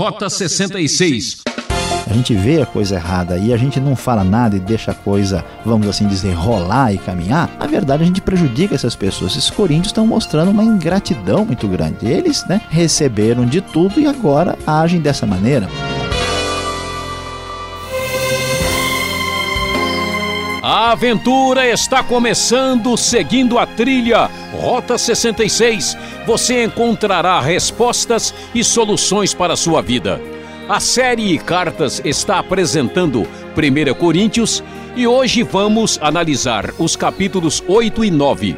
Rota 66. A gente vê a coisa errada e a gente não fala nada e deixa a coisa, vamos assim dizer, rolar e caminhar. Na verdade, a gente prejudica essas pessoas. Esses coríntios estão mostrando uma ingratidão muito grande. Eles, né, receberam de tudo e agora agem dessa maneira. A aventura está começando seguindo a trilha Rota 66. Você encontrará respostas e soluções para a sua vida. A série Cartas está apresentando 1 Coríntios e hoje vamos analisar os capítulos 8 e 9.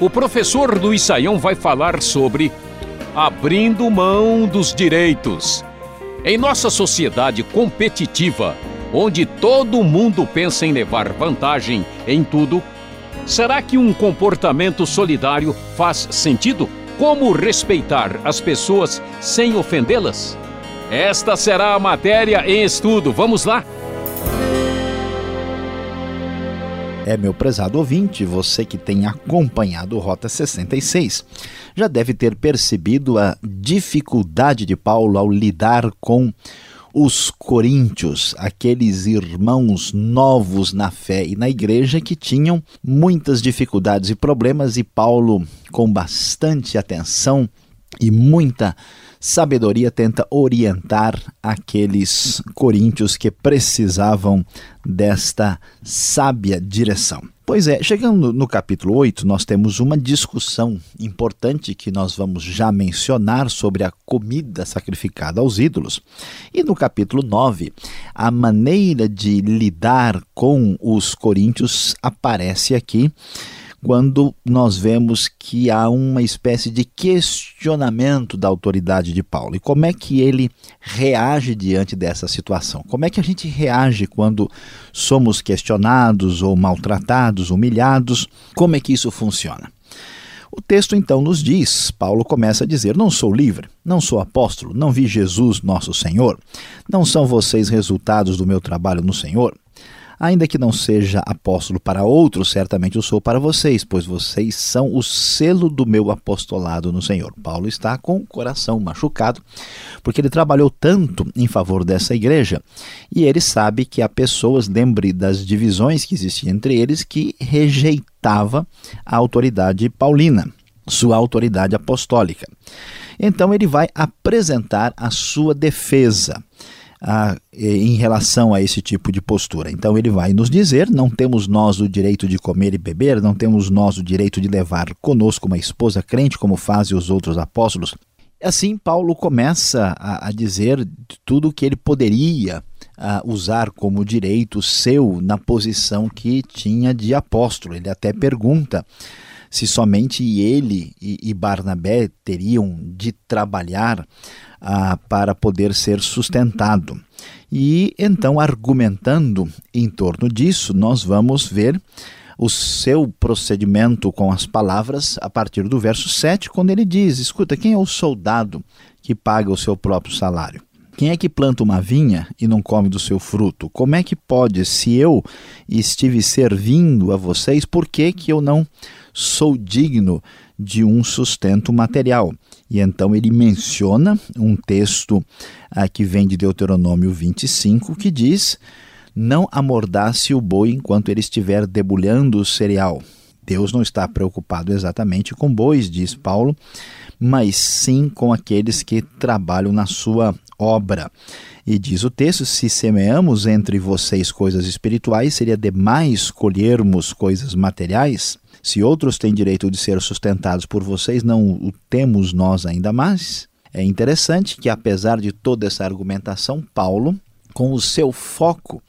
O professor Luiz Saião vai falar sobre abrindo mão dos direitos. Em nossa sociedade competitiva, onde todo mundo pensa em levar vantagem em tudo, será que um comportamento solidário faz sentido? Como respeitar as pessoas sem ofendê-las? Esta será a matéria em estudo. Vamos lá? É, meu prezado ouvinte, você que tem acompanhado Rota 66, já deve ter percebido a dificuldade de Paulo ao lidar com os coríntios, aqueles irmãos novos na fé e na igreja que tinham muitas dificuldades e problemas, e Paulo, com bastante atenção e muita sabedoria, tenta orientar aqueles coríntios que precisavam desta sábia direção. Pois é, chegando no capítulo 8, nós temos uma discussão importante que nós vamos já mencionar sobre a comida sacrificada aos ídolos. E no capítulo 9, a maneira de lidar com os coríntios aparece aqui quando nós vemos que há uma espécie de questionamento da autoridade de Paulo. E como é que ele reage diante dessa situação? Como é que a gente reage quando somos questionados ou maltratados, humilhados? Como é que isso funciona? O texto então nos diz: Paulo começa a dizer: Não sou livre, não sou apóstolo, não vi Jesus, nosso Senhor. Não são vocês resultados do meu trabalho no Senhor? Ainda que não seja apóstolo para outros, certamente eu sou para vocês, pois vocês são o selo do meu apostolado no Senhor. Paulo está com o coração machucado, porque ele trabalhou tanto em favor dessa igreja e ele sabe que há pessoas, lembre das divisões que existiam entre eles, que rejeitava a autoridade paulina, sua autoridade apostólica. Então ele vai apresentar a sua defesa a, em relação a esse tipo de postura. Então ele vai nos dizer: não temos nós o direito de comer e beber, não temos nós o direito de levar conosco uma esposa crente, como fazem os outros apóstolos. Assim, Paulo começa a, a dizer tudo o que ele poderia a, usar como direito seu na posição que tinha de apóstolo. Ele até pergunta se somente ele e, e Barnabé teriam de trabalhar ah, para poder ser sustentado. E então, argumentando em torno disso, nós vamos ver o seu procedimento com as palavras a partir do verso 7, quando ele diz: Escuta, quem é o soldado que paga o seu próprio salário? Quem é que planta uma vinha e não come do seu fruto? Como é que pode, se eu estive servindo a vocês, por que, que eu não sou digno de um sustento material? E então ele menciona um texto ah, que vem de Deuteronômio 25 que diz: Não amordace o boi enquanto ele estiver debulhando o cereal. Deus não está preocupado exatamente com bois, diz Paulo, mas sim com aqueles que trabalham na sua obra. E diz o texto: se semeamos entre vocês coisas espirituais, seria demais colhermos coisas materiais? Se outros têm direito de ser sustentados por vocês, não o temos nós ainda mais? É interessante que, apesar de toda essa argumentação, Paulo, com o seu foco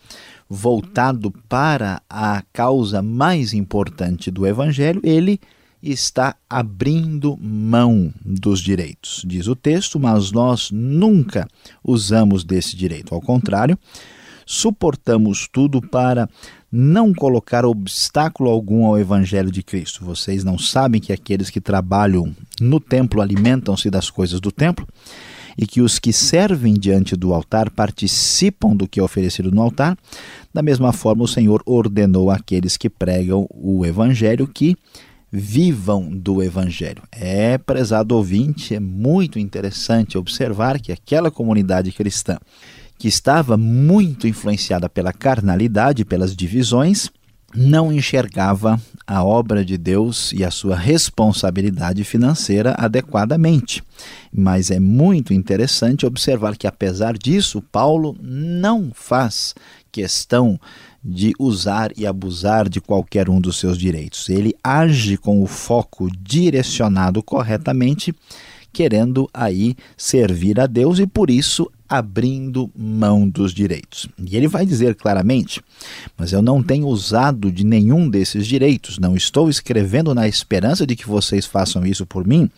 voltado para a causa mais importante do Evangelho, ele está abrindo mão dos direitos. Diz o texto, mas nós nunca usamos desse direito. Ao contrário, suportamos tudo para não colocar obstáculo algum ao Evangelho de Cristo. Vocês não sabem que aqueles que trabalham no templo alimentam-se das coisas do templo e que os que servem diante do altar participam do que é oferecido no altar? Da mesma forma, o Senhor ordenou àqueles que pregam o Evangelho que vivam do Evangelho. É, prezado ouvinte, é muito interessante observar que aquela comunidade cristã que estava muito influenciada pela carnalidade, pelas divisões, não enxergava a obra de Deus e a sua responsabilidade financeira adequadamente. Mas é muito interessante observar que, apesar disso, Paulo não faz questão de usar e abusar de qualquer um dos seus direitos. Ele age com o foco direcionado corretamente, querendo aí servir a Deus e por isso abrindo mão dos direitos. E ele vai dizer claramente: Mas eu não tenho usado de nenhum desses direitos, não estou escrevendo na esperança de que vocês façam isso por mim.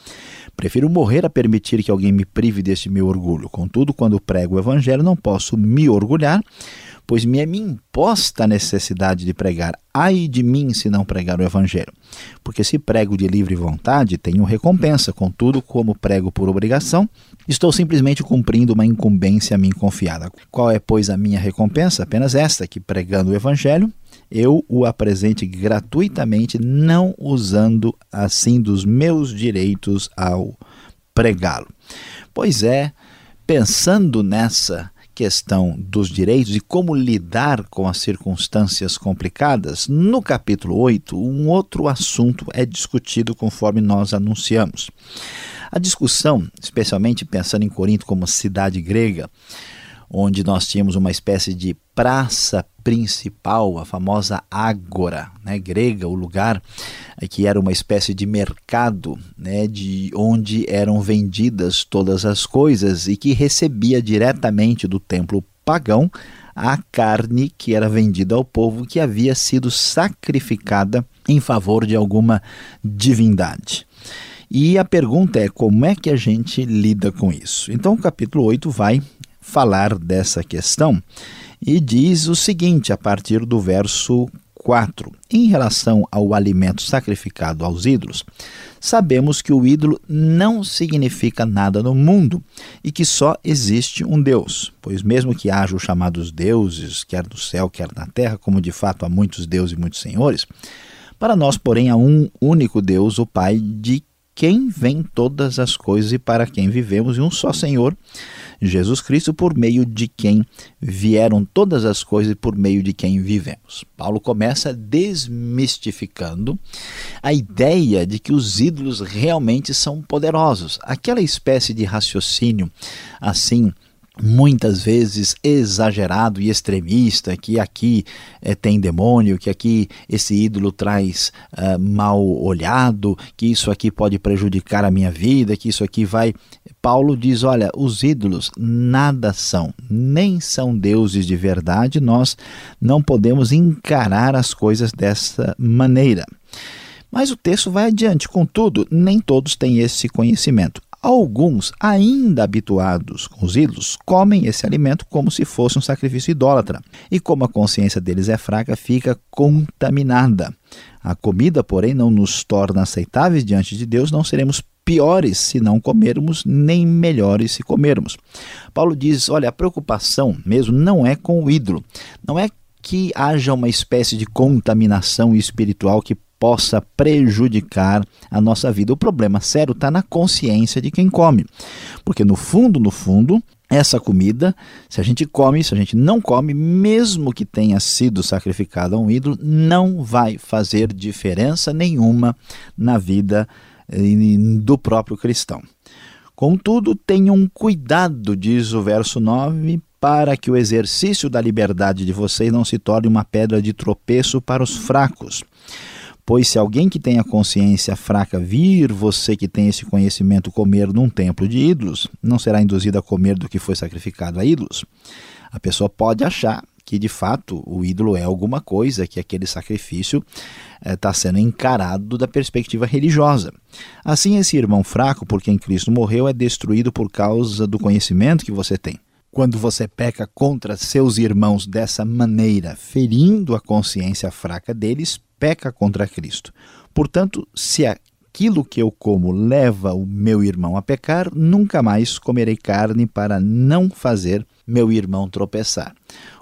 Prefiro morrer a permitir que alguém me prive deste meu orgulho. Contudo, quando prego o evangelho, não posso me orgulhar pois me é me imposta a necessidade de pregar. Ai de mim se não pregar o Evangelho. Porque se prego de livre vontade, tenho recompensa. Contudo, como prego por obrigação, estou simplesmente cumprindo uma incumbência a mim confiada. Qual é, pois, a minha recompensa? Apenas esta, que pregando o Evangelho, eu o apresente gratuitamente, não usando assim dos meus direitos ao pregá-lo. Pois é, pensando nessa questão dos direitos e como lidar com as circunstâncias complicadas, no capítulo 8, um outro assunto é discutido conforme nós anunciamos. A discussão, especialmente pensando em Corinto como cidade grega, onde nós tínhamos uma espécie de praça principal, a famosa ágora né, grega, o lugar que era uma espécie de mercado, né, de onde eram vendidas todas as coisas e que recebia diretamente do templo pagão a carne que era vendida ao povo que havia sido sacrificada em favor de alguma divindade. E a pergunta é como é que a gente lida com isso? Então o capítulo 8 vai falar dessa questão e diz o seguinte, a partir do verso 4. Em relação ao alimento sacrificado aos ídolos, sabemos que o ídolo não significa nada no mundo e que só existe um Deus, pois, mesmo que haja os chamados deuses, quer no céu, quer na terra, como de fato há muitos deuses e muitos senhores, para nós, porém, há um único Deus, o Pai, de quem vem todas as coisas e para quem vivemos, e um só Senhor, Jesus Cristo, por meio de quem vieram todas as coisas e por meio de quem vivemos. Paulo começa desmistificando a ideia de que os ídolos realmente são poderosos. Aquela espécie de raciocínio assim muitas vezes exagerado e extremista, que aqui é, tem demônio, que aqui esse ídolo traz uh, mal olhado, que isso aqui pode prejudicar a minha vida, que isso aqui vai. Paulo diz: olha, os ídolos nada são, nem são deuses de verdade, nós não podemos encarar as coisas dessa maneira. Mas o texto vai adiante, contudo, nem todos têm esse conhecimento. Alguns, ainda habituados com os ídolos, comem esse alimento como se fosse um sacrifício idólatra. E como a consciência deles é fraca, fica contaminada. A comida, porém, não nos torna aceitáveis diante de Deus, não seremos piores se não comermos, nem melhores se comermos. Paulo diz: olha, a preocupação mesmo não é com o ídolo, não é que haja uma espécie de contaminação espiritual que possa prejudicar a nossa vida. O problema sério está na consciência de quem come. Porque no fundo, no fundo, essa comida, se a gente come, se a gente não come, mesmo que tenha sido sacrificada a um ídolo, não vai fazer diferença nenhuma na vida eh, do próprio cristão. Contudo, tenham cuidado, diz o verso 9, para que o exercício da liberdade de vocês não se torne uma pedra de tropeço para os fracos. Pois se alguém que tem a consciência fraca vir você que tem esse conhecimento comer num templo de ídolos, não será induzido a comer do que foi sacrificado a ídolos. A pessoa pode achar que de fato o ídolo é alguma coisa, que aquele sacrifício está eh, sendo encarado da perspectiva religiosa. Assim, esse irmão fraco por quem Cristo morreu é destruído por causa do conhecimento que você tem. Quando você peca contra seus irmãos dessa maneira, ferindo a consciência fraca deles, peca contra Cristo. Portanto, se aquilo que eu como leva o meu irmão a pecar, nunca mais comerei carne para não fazer meu irmão tropeçar.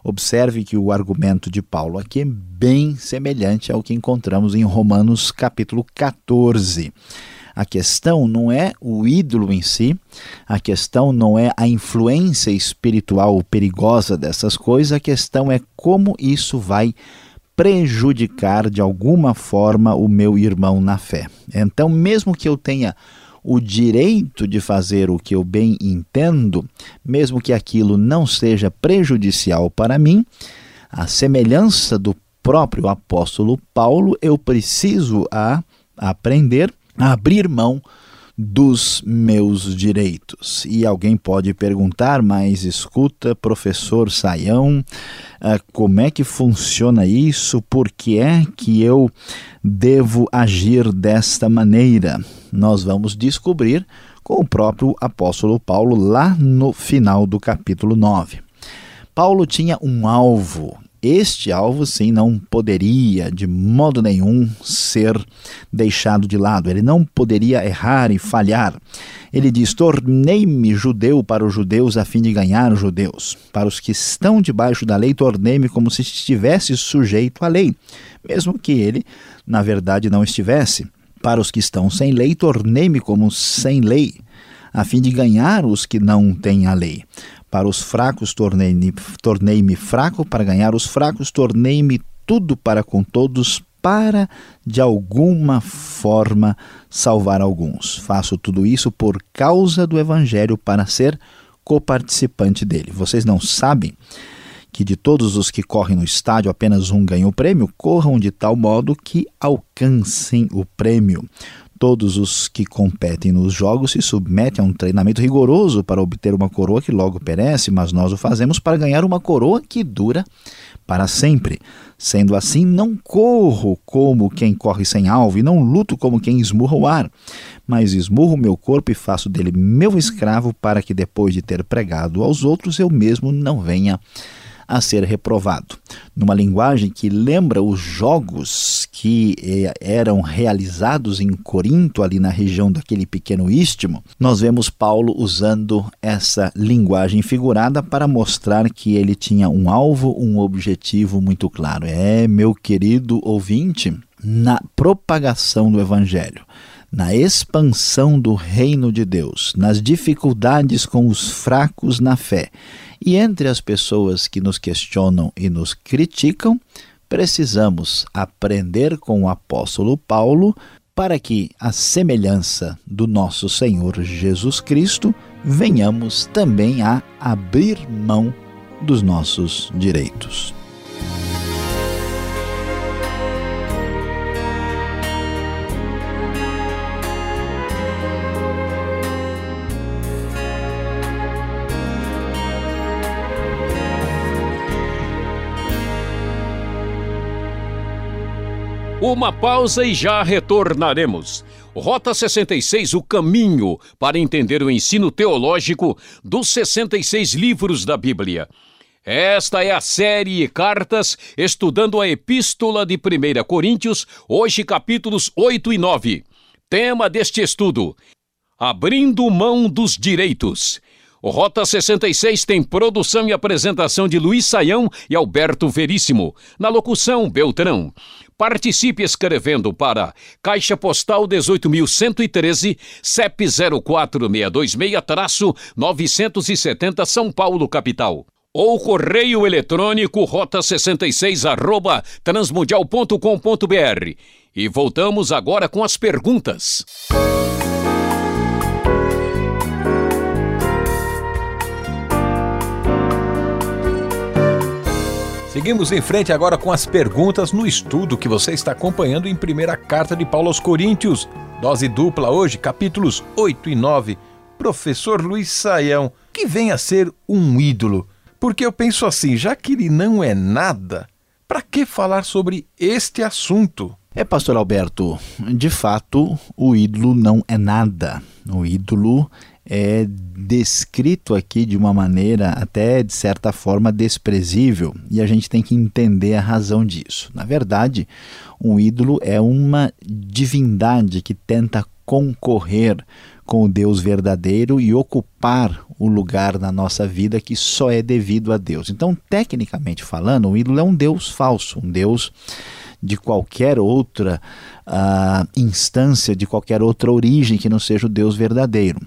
Observe que o argumento de Paulo aqui é bem semelhante ao que encontramos em Romanos capítulo 14. A questão não é o ídolo em si, a questão não é a influência espiritual perigosa dessas coisas, a questão é como isso vai prejudicar de alguma forma o meu irmão na fé. Então, mesmo que eu tenha o direito de fazer o que eu bem entendo, mesmo que aquilo não seja prejudicial para mim, a semelhança do próprio apóstolo Paulo, eu preciso a aprender a abrir mão dos meus direitos. E alguém pode perguntar, mas escuta, professor Saião, ah, como é que funciona isso? Por que é que eu devo agir desta maneira? Nós vamos descobrir com o próprio apóstolo Paulo lá no final do capítulo 9. Paulo tinha um alvo este alvo, sim, não poderia de modo nenhum ser deixado de lado. Ele não poderia errar e falhar. Ele diz: Tornei-me judeu para os judeus a fim de ganhar os judeus. Para os que estão debaixo da lei, tornei-me como se estivesse sujeito à lei, mesmo que ele, na verdade, não estivesse. Para os que estão sem lei, tornei-me como sem lei, a fim de ganhar os que não têm a lei. Para os fracos tornei-me tornei fraco, para ganhar os fracos tornei-me tudo para com todos, para de alguma forma salvar alguns. Faço tudo isso por causa do Evangelho, para ser coparticipante dele. Vocês não sabem que de todos os que correm no estádio apenas um ganha o prêmio? Corram de tal modo que alcancem o prêmio. Todos os que competem nos jogos se submetem a um treinamento rigoroso para obter uma coroa que logo perece, mas nós o fazemos para ganhar uma coroa que dura para sempre. Sendo assim, não corro como quem corre sem alvo e não luto como quem esmurra o ar, mas esmurro meu corpo e faço dele meu escravo para que depois de ter pregado aos outros eu mesmo não venha a ser reprovado. Numa linguagem que lembra os jogos que eh, eram realizados em Corinto, ali na região daquele pequeno istmo, nós vemos Paulo usando essa linguagem figurada para mostrar que ele tinha um alvo, um objetivo muito claro. É, meu querido ouvinte, na propagação do evangelho na expansão do reino de Deus, nas dificuldades com os fracos na fé e entre as pessoas que nos questionam e nos criticam, precisamos aprender com o apóstolo Paulo para que, a semelhança do nosso Senhor Jesus Cristo, venhamos também a abrir mão dos nossos direitos. Uma pausa e já retornaremos. Rota 66, o caminho para entender o ensino teológico dos 66 livros da Bíblia. Esta é a série Cartas estudando a Epístola de 1 Coríntios, hoje capítulos 8 e 9. Tema deste estudo: Abrindo mão dos direitos. O Rota 66 tem produção e apresentação de Luiz Saião e Alberto Veríssimo. Na locução, Beltrão. Participe escrevendo para Caixa Postal 18.113, CEP 04626-970 São Paulo, capital. Ou correio eletrônico rota 66 arroba transmundial.com.br. E voltamos agora com as perguntas. Seguimos em frente agora com as perguntas no estudo que você está acompanhando em primeira carta de Paulo aos Coríntios. Dose dupla hoje, capítulos 8 e 9. Professor Luiz Saião, que vem a ser um ídolo. Porque eu penso assim, já que ele não é nada, para que falar sobre este assunto? É, pastor Alberto, de fato, o ídolo não é nada. O ídolo é descrito aqui de uma maneira até de certa forma desprezível e a gente tem que entender a razão disso. Na verdade, um ídolo é uma divindade que tenta concorrer com o Deus verdadeiro e ocupar o lugar na nossa vida que só é devido a Deus. Então, tecnicamente falando, o ídolo é um Deus falso, um Deus de qualquer outra uh, instância, de qualquer outra origem que não seja o Deus verdadeiro.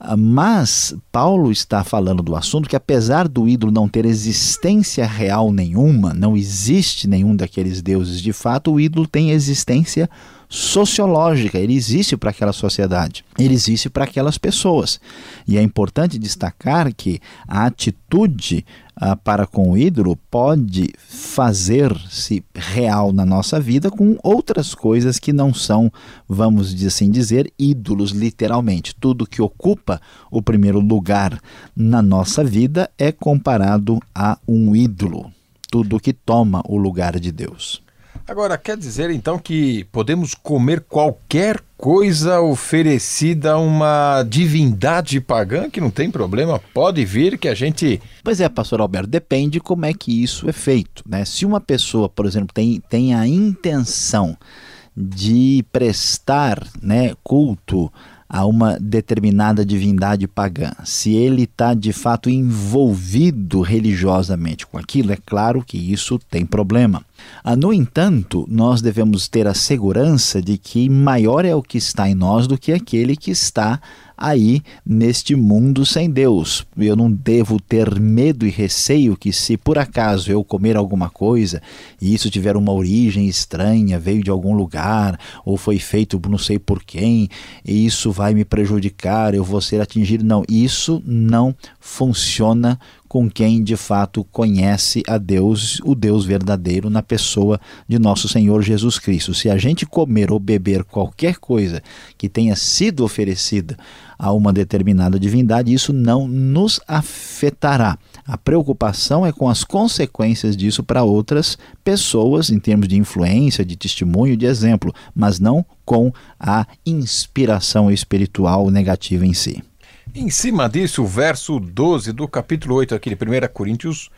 Uh, mas Paulo está falando do assunto que, apesar do ídolo não ter existência real nenhuma, não existe nenhum daqueles deuses de fato, o ídolo tem existência sociológica, ele existe para aquela sociedade, ele existe para aquelas pessoas. E é importante destacar que a atitude ah, para com o ídolo pode fazer-se real na nossa vida com outras coisas que não são, vamos assim dizer, ídolos literalmente. Tudo que ocupa o primeiro lugar na nossa vida é comparado a um ídolo. Tudo que toma o lugar de Deus. Agora, quer dizer então que podemos comer qualquer coisa oferecida a uma divindade pagã que não tem problema, pode vir que a gente. Pois é, pastor Alberto, depende como é que isso é feito. Né? Se uma pessoa, por exemplo, tem, tem a intenção de prestar né, culto a uma determinada divindade pagã, se ele está de fato envolvido religiosamente com aquilo, é claro que isso tem problema. Ah, no entanto, nós devemos ter a segurança de que maior é o que está em nós do que aquele que está aí neste mundo sem Deus. Eu não devo ter medo e receio que, se por acaso eu comer alguma coisa e isso tiver uma origem estranha, veio de algum lugar ou foi feito não sei por quem, e isso vai me prejudicar, eu vou ser atingido. Não, isso não funciona com quem de fato conhece a Deus, o Deus verdadeiro, na pessoa de nosso Senhor Jesus Cristo. Se a gente comer ou beber qualquer coisa que tenha sido oferecida a uma determinada divindade, isso não nos afetará. A preocupação é com as consequências disso para outras pessoas, em termos de influência, de testemunho, de exemplo, mas não com a inspiração espiritual negativa em si. Em cima disso, o verso 12 do capítulo 8 aqui de 1 Coríntios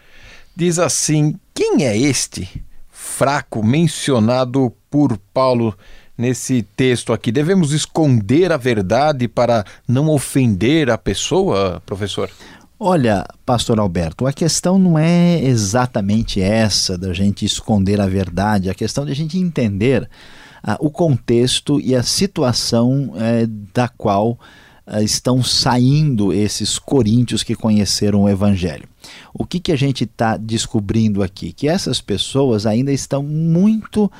diz assim: Quem é este fraco mencionado por Paulo nesse texto aqui? Devemos esconder a verdade para não ofender a pessoa, professor? Olha, pastor Alberto, a questão não é exatamente essa da gente esconder a verdade, a questão de a gente entender ah, o contexto e a situação eh, da qual estão saindo esses coríntios que conheceram o Evangelho. O que, que a gente está descobrindo aqui? Que essas pessoas ainda estão muito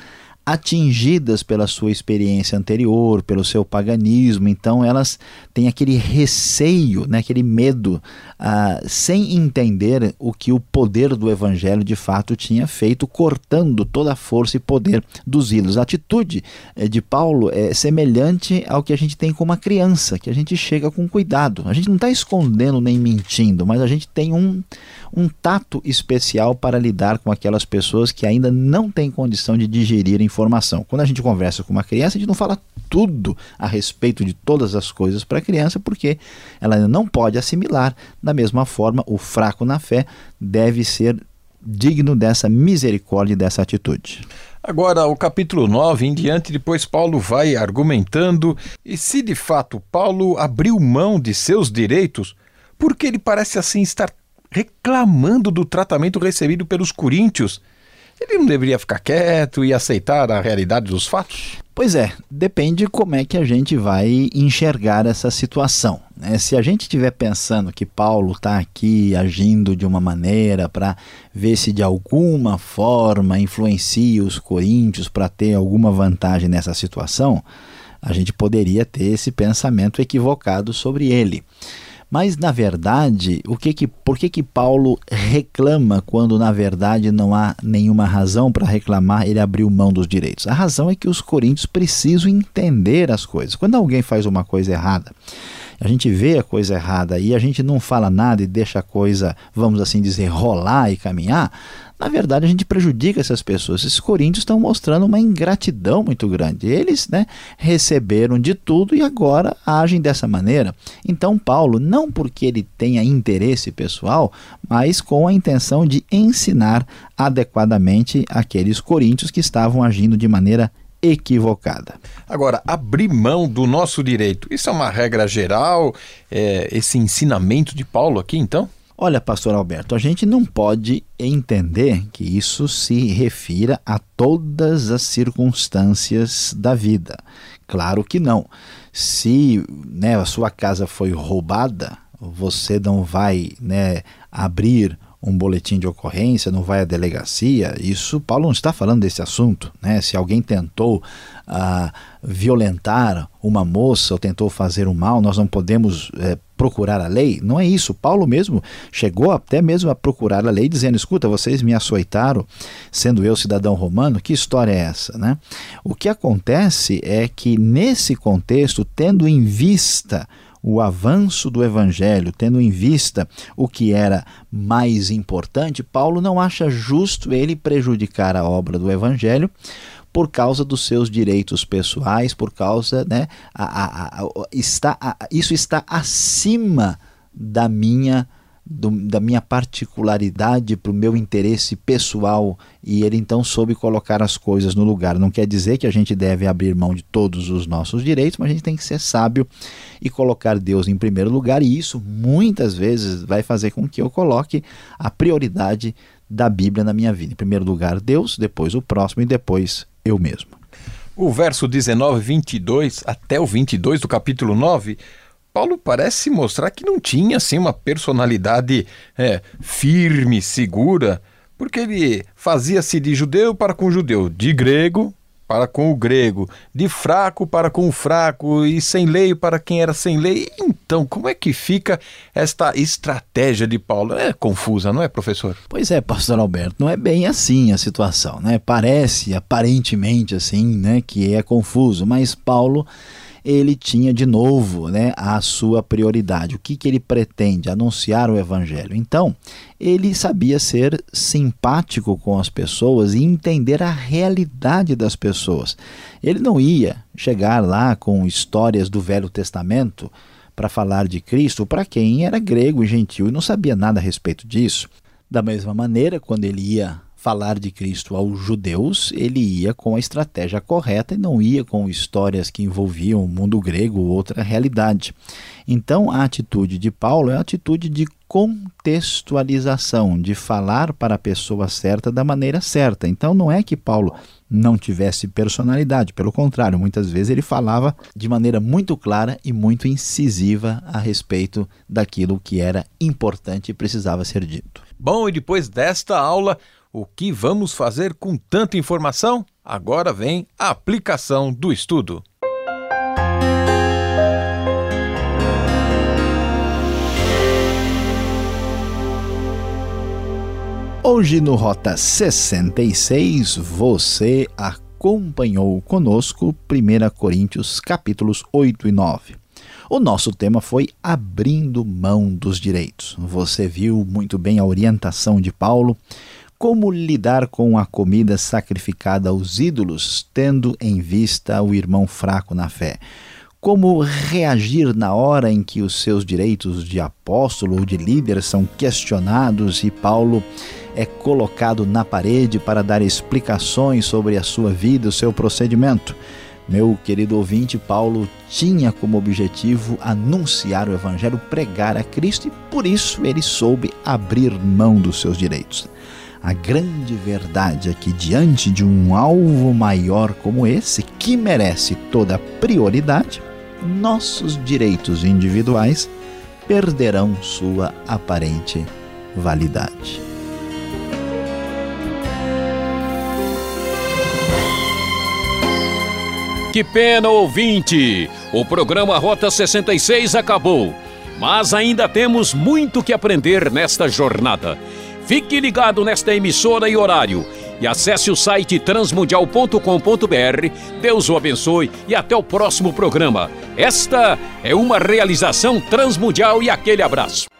atingidas pela sua experiência anterior, pelo seu paganismo, então elas têm aquele receio, né, aquele medo, uh, sem entender o que o poder do evangelho de fato tinha feito, cortando toda a força e poder dos ídolos. A atitude eh, de Paulo é semelhante ao que a gente tem com uma criança, que a gente chega com cuidado. A gente não está escondendo nem mentindo, mas a gente tem um, um tato especial para lidar com aquelas pessoas que ainda não têm condição de digerir informação. Quando a gente conversa com uma criança, a gente não fala tudo a respeito de todas as coisas para a criança, porque ela ainda não pode assimilar. Da mesma forma, o fraco na fé deve ser digno dessa misericórdia e dessa atitude. Agora, o capítulo 9 em diante, depois Paulo vai argumentando, e se de fato Paulo abriu mão de seus direitos, porque ele parece assim estar reclamando do tratamento recebido pelos coríntios. Ele não deveria ficar quieto e aceitar a realidade dos fatos? Pois é, depende como é que a gente vai enxergar essa situação. Né? Se a gente estiver pensando que Paulo está aqui agindo de uma maneira para ver se de alguma forma influencia os coríntios para ter alguma vantagem nessa situação, a gente poderia ter esse pensamento equivocado sobre ele. Mas na verdade, o que que, por que que Paulo reclama quando na verdade não há nenhuma razão para reclamar ele abriu mão dos direitos? A razão é que os coríntios precisam entender as coisas. Quando alguém faz uma coisa errada, a gente vê a coisa errada e a gente não fala nada e deixa a coisa, vamos assim dizer, rolar e caminhar, na verdade a gente prejudica essas pessoas. Esses coríntios estão mostrando uma ingratidão muito grande. Eles né, receberam de tudo e agora agem dessa maneira. Então, Paulo, não porque ele tenha interesse pessoal, mas com a intenção de ensinar adequadamente aqueles coríntios que estavam agindo de maneira equivocada. Agora, abrir mão do nosso direito, isso é uma regra geral, é, esse ensinamento de Paulo aqui, então? Olha, pastor Alberto, a gente não pode entender que isso se refira a todas as circunstâncias da vida. Claro que não. Se né, a sua casa foi roubada, você não vai né, abrir um boletim de ocorrência, não vai à delegacia. Isso, Paulo não está falando desse assunto. Né? Se alguém tentou uh, violentar uma moça ou tentou fazer um mal, nós não podemos é, procurar a lei. Não é isso. Paulo mesmo chegou até mesmo a procurar a lei, dizendo: escuta, vocês me açoitaram, sendo eu cidadão romano, que história é essa? Né? O que acontece é que, nesse contexto, tendo em vista o avanço do evangelho, tendo em vista o que era mais importante, Paulo não acha justo ele prejudicar a obra do evangelho por causa dos seus direitos pessoais, por causa, né, a, a, a, está, isso está acima da minha do, da minha particularidade para o meu interesse pessoal e ele então soube colocar as coisas no lugar. Não quer dizer que a gente deve abrir mão de todos os nossos direitos, mas a gente tem que ser sábio e colocar Deus em primeiro lugar, e isso muitas vezes vai fazer com que eu coloque a prioridade da Bíblia na minha vida. Em primeiro lugar, Deus, depois o próximo e depois eu mesmo. O verso 19, 22 até o 22 do capítulo 9 Paulo parece mostrar que não tinha assim uma personalidade é, firme, segura, porque ele fazia-se de judeu para com judeu, de grego para com o grego, de fraco para com o fraco e sem lei para quem era sem lei. Então, como é que fica esta estratégia de Paulo? É confusa, não é, professor? Pois é, pastor Alberto, não é bem assim a situação, né? Parece aparentemente assim, né, que é confuso, mas Paulo ele tinha de novo né, a sua prioridade. O que, que ele pretende? Anunciar o Evangelho. Então, ele sabia ser simpático com as pessoas e entender a realidade das pessoas. Ele não ia chegar lá com histórias do Velho Testamento para falar de Cristo para quem era grego e gentil e não sabia nada a respeito disso. Da mesma maneira, quando ele ia falar de Cristo aos judeus, ele ia com a estratégia correta e não ia com histórias que envolviam o mundo grego ou outra realidade. Então, a atitude de Paulo é a atitude de contextualização, de falar para a pessoa certa da maneira certa. Então, não é que Paulo não tivesse personalidade, pelo contrário, muitas vezes ele falava de maneira muito clara e muito incisiva a respeito daquilo que era importante e precisava ser dito. Bom, e depois desta aula, o que vamos fazer com tanta informação? Agora vem a aplicação do estudo. Hoje no Rota 66, você acompanhou conosco 1 Coríntios capítulos 8 e 9. O nosso tema foi abrindo mão dos direitos. Você viu muito bem a orientação de Paulo como lidar com a comida sacrificada aos ídolos, tendo em vista o irmão fraco na fé? Como reagir na hora em que os seus direitos de apóstolo ou de líder são questionados e Paulo é colocado na parede para dar explicações sobre a sua vida, o seu procedimento? Meu querido ouvinte, Paulo tinha como objetivo anunciar o Evangelho, pregar a Cristo e por isso ele soube abrir mão dos seus direitos. A grande verdade é que, diante de um alvo maior como esse, que merece toda prioridade, nossos direitos individuais perderão sua aparente validade. Que pena, ouvinte! O programa Rota 66 acabou, mas ainda temos muito que aprender nesta jornada. Fique ligado nesta emissora e horário e acesse o site transmundial.com.br. Deus o abençoe e até o próximo programa. Esta é uma realização transmundial e aquele abraço.